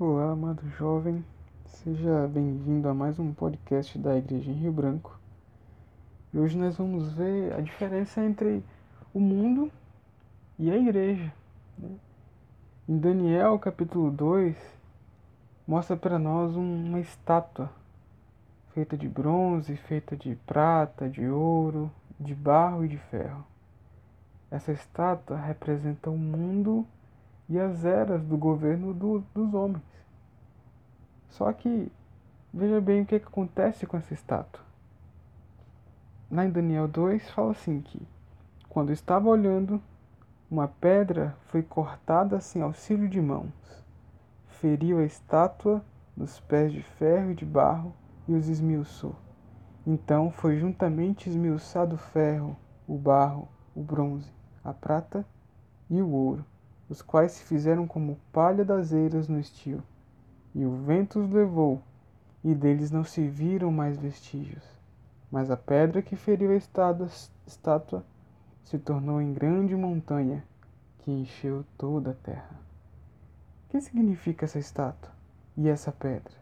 Olá, amado jovem, seja bem-vindo a mais um podcast da Igreja em Rio Branco. E hoje nós vamos ver a diferença entre o mundo e a igreja. Né? Em Daniel capítulo 2, mostra para nós uma estátua feita de bronze, feita de prata, de ouro, de barro e de ferro. Essa estátua representa o mundo e as eras do governo do, dos homens. Só que veja bem o que, que acontece com essa estátua. Lá em Daniel 2 fala assim que quando estava olhando, uma pedra foi cortada sem auxílio de mãos, feriu a estátua nos pés de ferro e de barro e os esmiuçou. Então foi juntamente esmiuçado o ferro, o barro, o bronze, a prata e o ouro os quais se fizeram como palha das eiras no estio. E o vento os levou, e deles não se viram mais vestígios. Mas a pedra que feriu a estátua se tornou em grande montanha, que encheu toda a terra. O que significa essa estátua e essa pedra?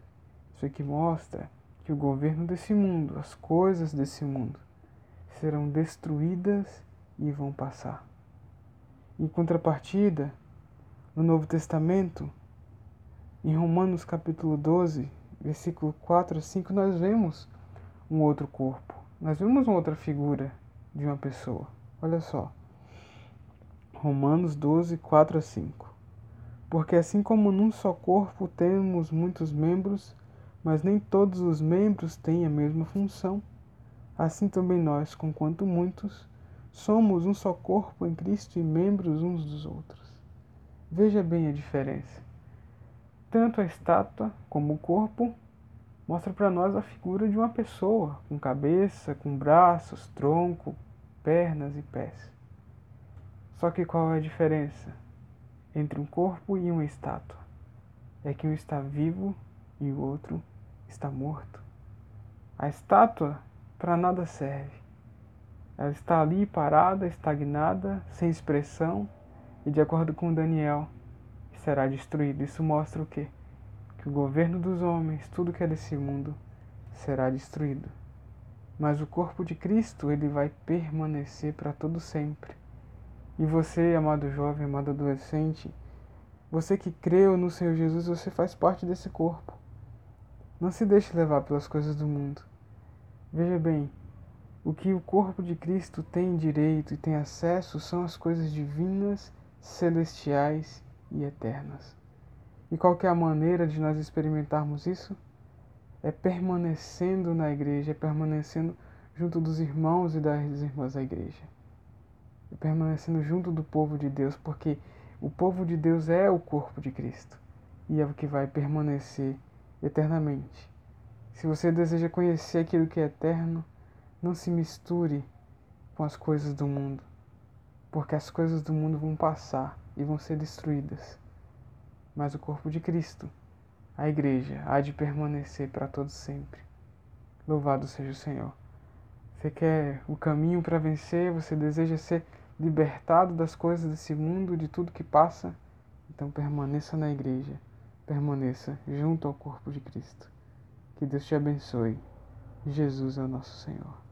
Isso aqui mostra que o governo desse mundo, as coisas desse mundo, serão destruídas e vão passar. Em contrapartida, no Novo Testamento, em Romanos capítulo 12, versículo 4 a 5, nós vemos um outro corpo. Nós vemos uma outra figura de uma pessoa. Olha só. Romanos 12, 4 a 5. Porque assim como num só corpo temos muitos membros, mas nem todos os membros têm a mesma função, assim também nós, conquanto muitos, Somos um só corpo em Cristo e membros uns dos outros. Veja bem a diferença. Tanto a estátua como o corpo mostra para nós a figura de uma pessoa, com cabeça, com braços, tronco, pernas e pés. Só que qual é a diferença entre um corpo e uma estátua? É que um está vivo e o outro está morto. A estátua para nada serve. Ela está ali parada, estagnada, sem expressão, e de acordo com Daniel, será destruída. Isso mostra o quê? Que o governo dos homens, tudo que é desse mundo, será destruído. Mas o corpo de Cristo, ele vai permanecer para todo sempre. E você, amado jovem, amado adolescente, você que creu no Senhor Jesus, você faz parte desse corpo. Não se deixe levar pelas coisas do mundo. Veja bem, o que o corpo de Cristo tem direito e tem acesso são as coisas divinas, celestiais e eternas. E qual é a maneira de nós experimentarmos isso? É permanecendo na igreja, é permanecendo junto dos irmãos e das irmãs da igreja. É permanecendo junto do povo de Deus, porque o povo de Deus é o corpo de Cristo e é o que vai permanecer eternamente. Se você deseja conhecer aquilo que é eterno, não se misture com as coisas do mundo, porque as coisas do mundo vão passar e vão ser destruídas. Mas o corpo de Cristo, a igreja, há de permanecer para todos sempre. Louvado seja o Senhor. Você quer o caminho para vencer? Você deseja ser libertado das coisas desse mundo, de tudo que passa? Então permaneça na igreja, permaneça junto ao corpo de Cristo. Que Deus te abençoe. Jesus é o nosso Senhor.